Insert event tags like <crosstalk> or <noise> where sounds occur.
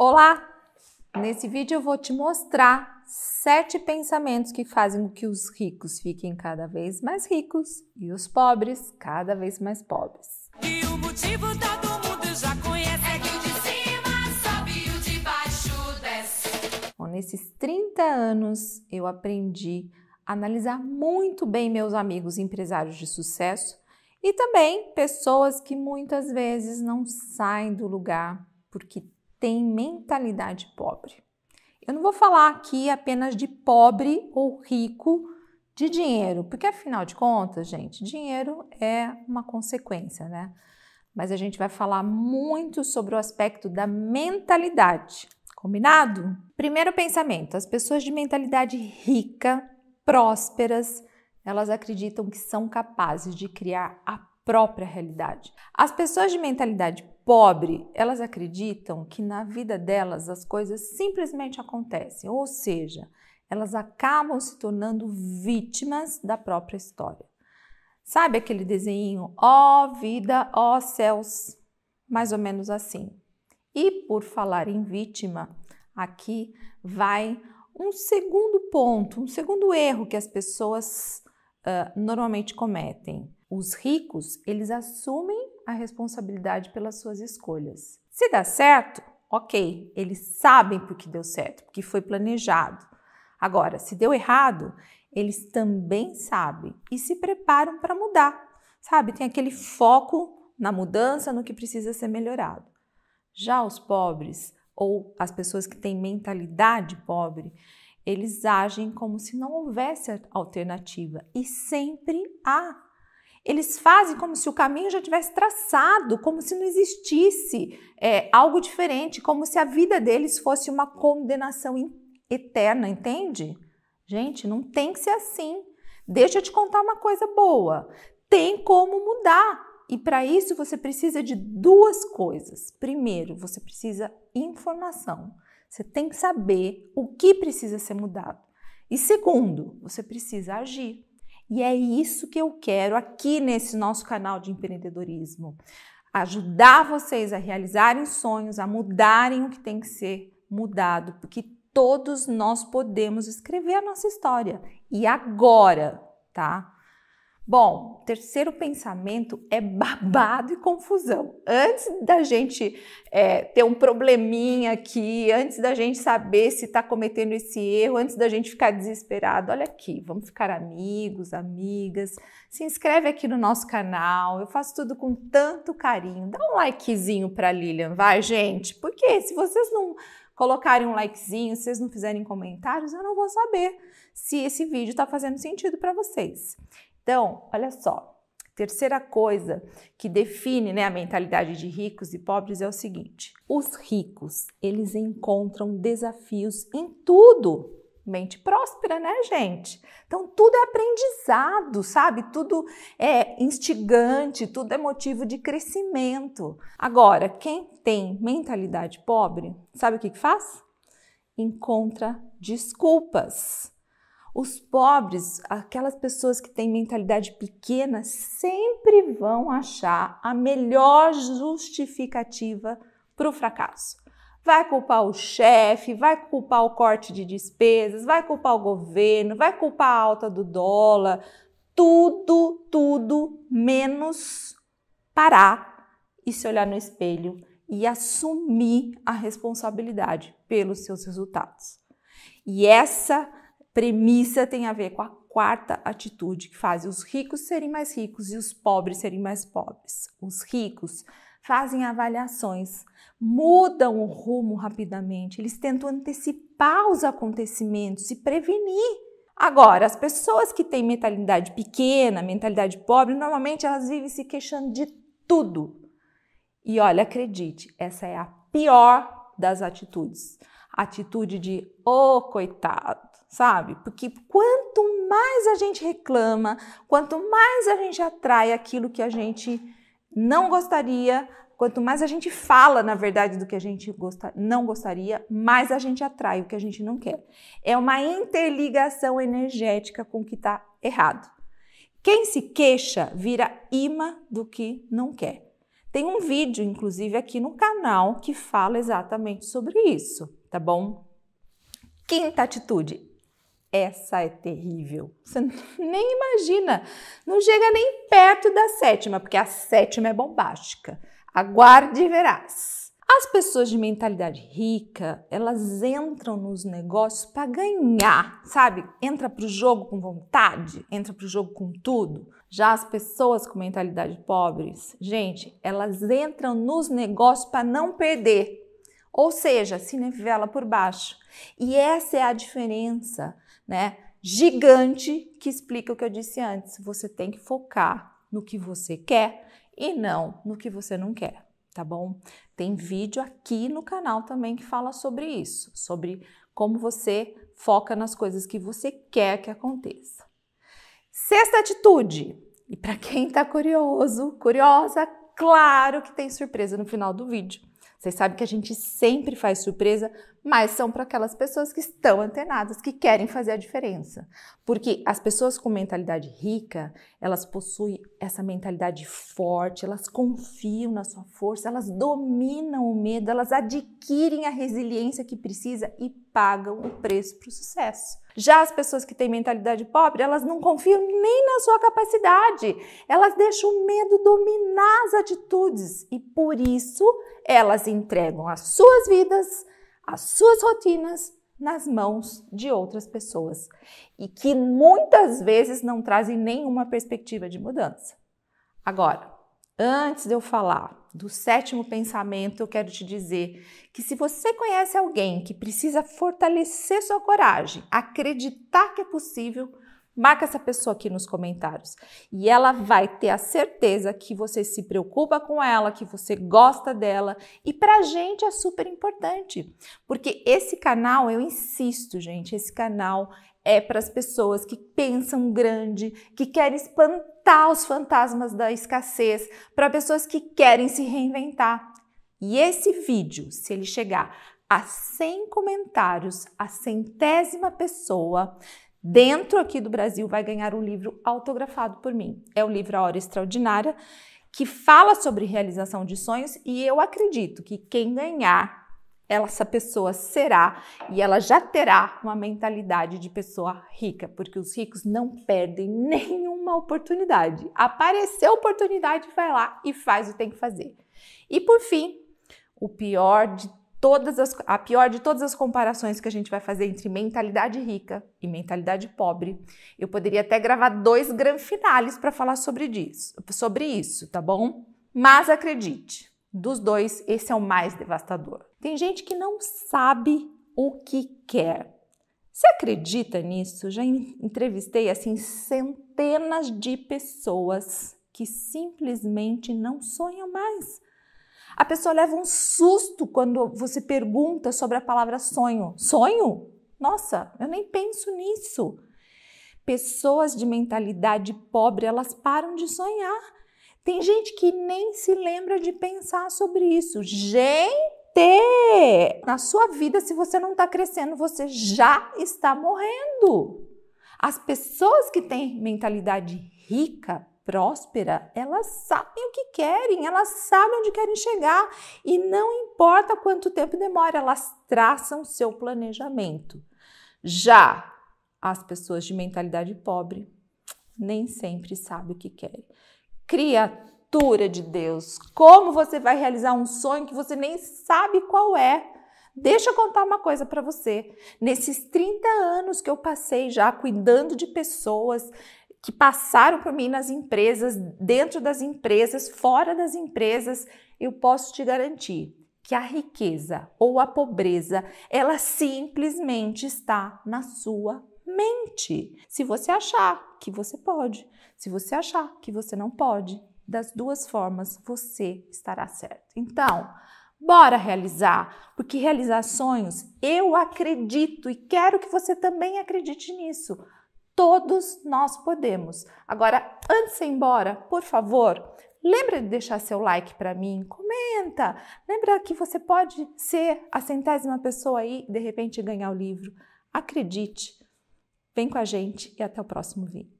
Olá! Nesse vídeo eu vou te mostrar sete pensamentos que fazem com que os ricos fiquem cada vez mais ricos e os pobres cada vez mais pobres. E o motivo todo mundo já conhece é que o de cima sobe e o de baixo desce. Bom, nesses 30 anos eu aprendi a analisar muito bem meus amigos empresários de sucesso e também pessoas que muitas vezes não saem do lugar porque tem mentalidade pobre. Eu não vou falar aqui apenas de pobre ou rico de dinheiro, porque afinal de contas, gente, dinheiro é uma consequência, né? Mas a gente vai falar muito sobre o aspecto da mentalidade. Combinado? Primeiro pensamento: as pessoas de mentalidade rica, prósperas, elas acreditam que são capazes de criar a própria realidade. As pessoas de mentalidade pobre, elas acreditam que na vida delas as coisas simplesmente acontecem, ou seja, elas acabam se tornando vítimas da própria história. Sabe aquele desenho, ó oh, vida, ó oh, céus? Mais ou menos assim. E por falar em vítima, aqui vai um segundo ponto, um segundo erro que as pessoas uh, normalmente cometem. Os ricos, eles assumem a responsabilidade pelas suas escolhas. Se dá certo, ok, eles sabem porque deu certo, porque foi planejado. Agora, se deu errado, eles também sabem e se preparam para mudar. Sabe, tem aquele foco na mudança, no que precisa ser melhorado. Já os pobres ou as pessoas que têm mentalidade pobre, eles agem como se não houvesse alternativa e sempre há eles fazem como se o caminho já tivesse traçado, como se não existisse é, algo diferente, como se a vida deles fosse uma condenação eterna, entende? Gente, não tem que ser assim. Deixa eu te contar uma coisa boa. Tem como mudar. E para isso você precisa de duas coisas. Primeiro, você precisa informação. Você tem que saber o que precisa ser mudado. E segundo, você precisa agir. E é isso que eu quero aqui nesse nosso canal de empreendedorismo. Ajudar vocês a realizarem sonhos, a mudarem o que tem que ser mudado, porque todos nós podemos escrever a nossa história. E agora, tá? Bom, terceiro pensamento é babado e confusão. Antes da gente é, ter um probleminha aqui, antes da gente saber se está cometendo esse erro, antes da gente ficar desesperado, olha aqui, vamos ficar amigos, amigas. Se inscreve aqui no nosso canal, eu faço tudo com tanto carinho. Dá um likezinho para Lilian, vai, gente, porque se vocês não colocarem um likezinho, se vocês não fizerem comentários, eu não vou saber se esse vídeo está fazendo sentido para vocês. Então, olha só, terceira coisa que define né, a mentalidade de ricos e pobres é o seguinte: os ricos eles encontram desafios em tudo. Mente próspera, né, gente? Então, tudo é aprendizado, sabe? Tudo é instigante, tudo é motivo de crescimento. Agora, quem tem mentalidade pobre, sabe o que, que faz? Encontra desculpas. Os pobres, aquelas pessoas que têm mentalidade pequena, sempre vão achar a melhor justificativa para o fracasso. Vai culpar o chefe, vai culpar o corte de despesas, vai culpar o governo, vai culpar a alta do dólar, tudo, tudo menos parar e se olhar no espelho e assumir a responsabilidade pelos seus resultados. E essa premissa tem a ver com a quarta atitude que faz os ricos serem mais ricos e os pobres serem mais pobres. Os ricos fazem avaliações, mudam o rumo rapidamente, eles tentam antecipar os acontecimentos e prevenir. Agora, as pessoas que têm mentalidade pequena, mentalidade pobre, normalmente elas vivem se queixando de tudo. E olha, acredite, essa é a pior das atitudes. Atitude de, ô oh, coitado, sabe? Porque quanto mais a gente reclama, quanto mais a gente atrai aquilo que a gente não gostaria, quanto mais a gente fala, na verdade, do que a gente gosta, não gostaria, mais a gente atrai o que a gente não quer. É uma interligação energética com o que está errado. Quem se queixa vira imã do que não quer. Tem um vídeo, inclusive, aqui no canal que fala exatamente sobre isso, tá bom? Quinta atitude. Essa é terrível. Você <laughs> nem imagina. Não chega nem perto da sétima, porque a sétima é bombástica. Aguarde e verás. As pessoas de mentalidade rica, elas entram nos negócios para ganhar, sabe? Entra para o jogo com vontade, entra para o jogo com tudo. Já as pessoas com mentalidade pobres, gente, elas entram nos negócios para não perder. Ou seja, se nivela por baixo. E essa é a diferença, né? Gigante que explica o que eu disse antes. Você tem que focar no que você quer e não no que você não quer tá bom? Tem vídeo aqui no canal também que fala sobre isso, sobre como você foca nas coisas que você quer que aconteça. Sexta atitude, e para quem tá curioso, curiosa, claro que tem surpresa no final do vídeo. Vocês sabem que a gente sempre faz surpresa, mas são para aquelas pessoas que estão antenadas, que querem fazer a diferença. Porque as pessoas com mentalidade rica, elas possuem essa mentalidade forte, elas confiam na sua força, elas dominam o medo, elas adquirem a resiliência que precisa e pagam o preço para o sucesso. Já as pessoas que têm mentalidade pobre, elas não confiam nem na sua capacidade, elas deixam o medo dominar as atitudes e por isso elas entregam as suas vidas, as suas rotinas nas mãos de outras pessoas e que muitas vezes não trazem nenhuma perspectiva de mudança. Agora, antes de eu falar do sétimo pensamento, eu quero te dizer que se você conhece alguém que precisa fortalecer sua coragem, acreditar que é possível, marca essa pessoa aqui nos comentários e ela vai ter a certeza que você se preocupa com ela, que você gosta dela e pra gente é super importante, porque esse canal, eu insisto, gente, esse canal é para as pessoas que pensam grande, que querem espantar os fantasmas da escassez, para pessoas que querem se reinventar. E esse vídeo, se ele chegar a 100 comentários, a centésima pessoa dentro aqui do Brasil vai ganhar um livro autografado por mim. É o livro A Hora Extraordinária, que fala sobre realização de sonhos e eu acredito que quem ganhar essa pessoa será e ela já terá uma mentalidade de pessoa rica, porque os ricos não perdem <laughs> nenhuma oportunidade. Apareceu oportunidade, vai lá e faz o que tem que fazer. E por fim, o pior de todas as, a pior de todas as comparações que a gente vai fazer entre mentalidade rica e mentalidade pobre. Eu poderia até gravar dois grandes finales para falar sobre isso, sobre isso, tá bom? Mas acredite, dos dois, esse é o mais devastador. Tem gente que não sabe o que quer. Você acredita nisso? Já entrevistei assim centenas de pessoas que simplesmente não sonham mais. A pessoa leva um susto quando você pergunta sobre a palavra sonho. Sonho? Nossa, eu nem penso nisso. Pessoas de mentalidade pobre, elas param de sonhar. Tem gente que nem se lembra de pensar sobre isso. Gente, na sua vida, se você não está crescendo, você já está morrendo. As pessoas que têm mentalidade rica, próspera, elas sabem o que querem, elas sabem onde querem chegar e não importa quanto tempo demora, elas traçam seu planejamento. Já as pessoas de mentalidade pobre nem sempre sabem o que querem. Criatura de Deus, como você vai realizar um sonho que você nem sabe qual é? Deixa eu contar uma coisa para você. Nesses 30 anos que eu passei já cuidando de pessoas, que passaram por mim nas empresas, dentro das empresas, fora das empresas, eu posso te garantir que a riqueza ou a pobreza, ela simplesmente está na sua mente. Se você achar que você pode, se você achar que você não pode, das duas formas você estará certo. Então, bora realizar, porque realizar sonhos, eu acredito e quero que você também acredite nisso. Todos nós podemos. Agora, antes de ir embora, por favor, lembra de deixar seu like para mim, comenta. Lembra que você pode ser a centésima pessoa aí e de repente ganhar o livro. Acredite. Vem com a gente e até o próximo vídeo.